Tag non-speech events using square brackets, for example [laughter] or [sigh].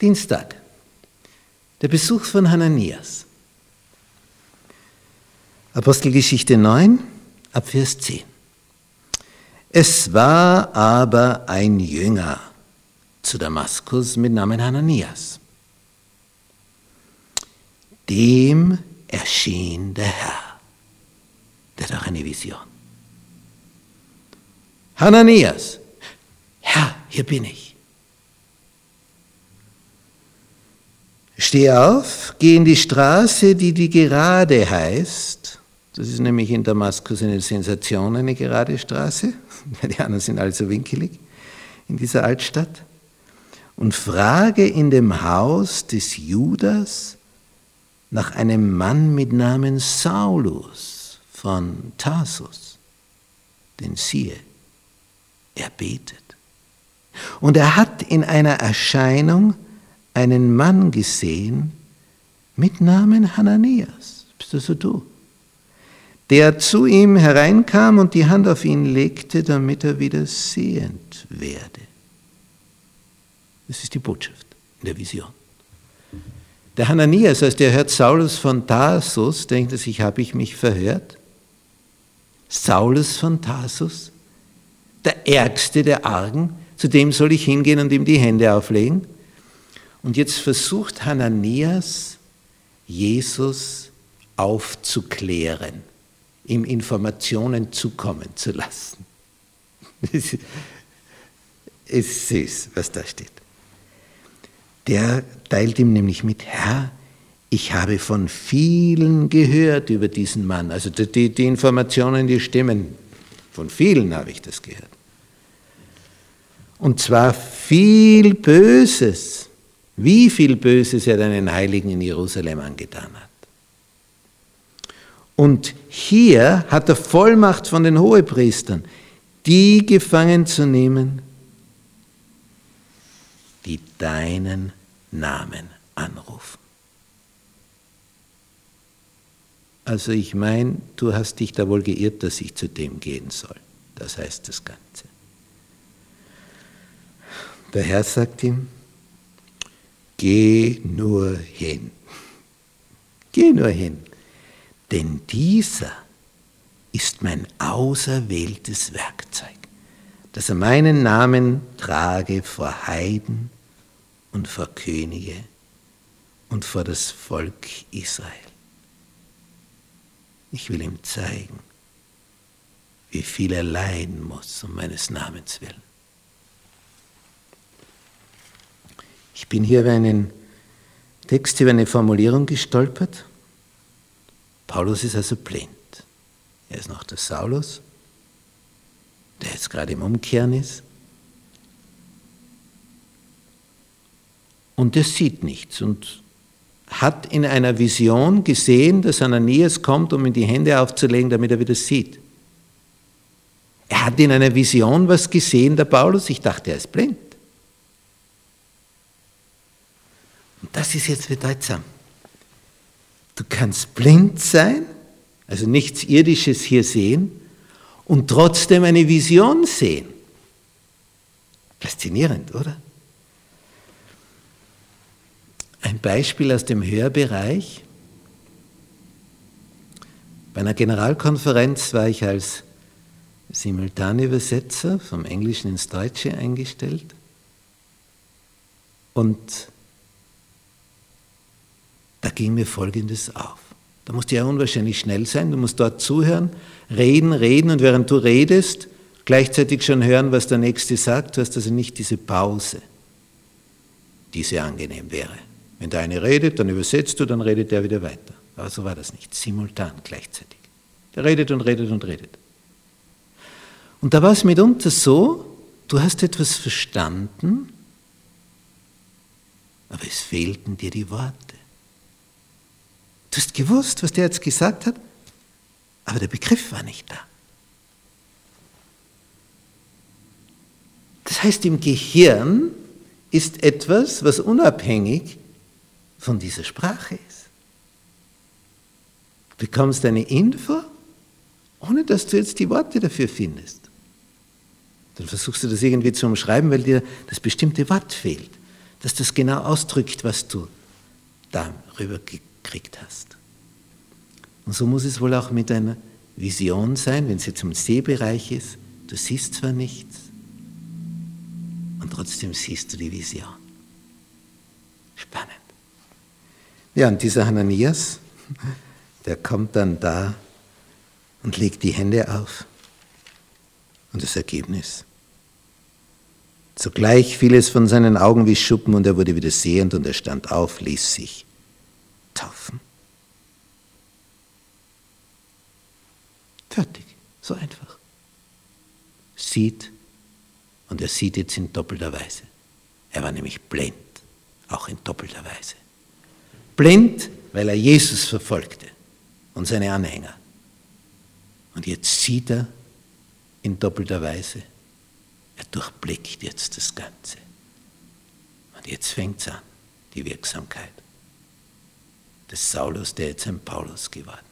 Dienstag. Der Besuch von Hananias. Apostelgeschichte 9, Abvers 10. Es war aber ein Jünger zu Damaskus mit Namen Hananias. Dem erschien der Herr. Der hat auch eine Vision. Hananias, Herr, hier bin ich. Steh auf, geh in die Straße, die die gerade heißt. Das ist nämlich in Damaskus eine Sensation, eine gerade Straße. [laughs] Die anderen sind also winkelig in dieser Altstadt. Und frage in dem Haus des Judas nach einem Mann mit Namen Saulus von Tarsus. Denn siehe, er betet. Und er hat in einer Erscheinung einen Mann gesehen mit Namen Hananias. Bist du so du? Der zu ihm hereinkam und die Hand auf ihn legte, damit er wieder sehend werde. Das ist die Botschaft in der Vision. Der Hananias, als der hört Saulus von Tarsus, denkt er sich, habe ich mich verhört? Saulus von Tarsus, der Ärgste der Argen, zu dem soll ich hingehen und ihm die Hände auflegen? Und jetzt versucht Hananias, Jesus aufzuklären, ihm Informationen zukommen zu lassen. [laughs] Es ist süß, was da steht. Der teilt ihm nämlich mit, Herr, ich habe von vielen gehört über diesen Mann. Also die, die Informationen, die stimmen. Von vielen habe ich das gehört. Und zwar viel Böses wie viel Böses er deinen Heiligen in Jerusalem angetan hat. Und hier hat er Vollmacht von den Hohepriestern, die gefangen zu nehmen, die deinen Namen anrufen. Also ich meine, du hast dich da wohl geirrt, dass ich zu dem gehen soll. Das heißt das Ganze. Der Herr sagt ihm, Geh nur hin. Geh nur hin. Denn dieser ist mein auserwähltes Werkzeug, dass er meinen Namen trage vor Heiden und vor Könige und vor das Volk Israel. Ich will ihm zeigen, wie viel er leiden muss um meines Namens willen. Ich bin hier über einen Text, über eine Formulierung gestolpert. Paulus ist also blind. Er ist noch der Saulus, der jetzt gerade im Umkehren ist. Und der sieht nichts und hat in einer Vision gesehen, dass Ananias kommt, um ihm die Hände aufzulegen, damit er wieder sieht. Er hat in einer Vision was gesehen, der Paulus. Ich dachte, er ist blind. Und das ist jetzt bedeutsam. Du kannst blind sein, also nichts Irdisches hier sehen und trotzdem eine Vision sehen. Faszinierend, oder? Ein Beispiel aus dem Hörbereich. Bei einer Generalkonferenz war ich als Simultanübersetzer vom Englischen ins Deutsche eingestellt und da ging mir Folgendes auf. Da musst du ja unwahrscheinlich schnell sein, du musst dort zuhören, reden, reden und während du redest, gleichzeitig schon hören, was der Nächste sagt. Du hast also nicht diese Pause, die sehr angenehm wäre. Wenn der eine redet, dann übersetzt du, dann redet der wieder weiter. Aber so war das nicht, simultan gleichzeitig. Der redet und redet und redet. Und da war es mitunter so, du hast etwas verstanden, aber es fehlten dir die Worte. Du hast gewusst, was der jetzt gesagt hat, aber der Begriff war nicht da. Das heißt, im Gehirn ist etwas, was unabhängig von dieser Sprache ist. Du bekommst eine Info, ohne dass du jetzt die Worte dafür findest. Dann versuchst du das irgendwie zu umschreiben, weil dir das bestimmte Wort fehlt. dass das genau ausdrückt, was du darüber gekriegt hast. Und so muss es wohl auch mit einer Vision sein, wenn es jetzt im Sehbereich ist. Du siehst zwar nichts, und trotzdem siehst du die Vision. Spannend. Ja, und dieser Hananias, [laughs] der kommt dann da und legt die Hände auf. Und das Ergebnis. Zugleich fiel es von seinen Augen wie Schuppen und er wurde wieder sehend und er stand auf, ließ sich so einfach. Sieht und er sieht jetzt in doppelter Weise. Er war nämlich blind, auch in doppelter Weise. Blind, weil er Jesus verfolgte und seine Anhänger. Und jetzt sieht er in doppelter Weise. Er durchblickt jetzt das Ganze. Und jetzt fängt es an, die Wirksamkeit des Saulus, der jetzt ein Paulus geworden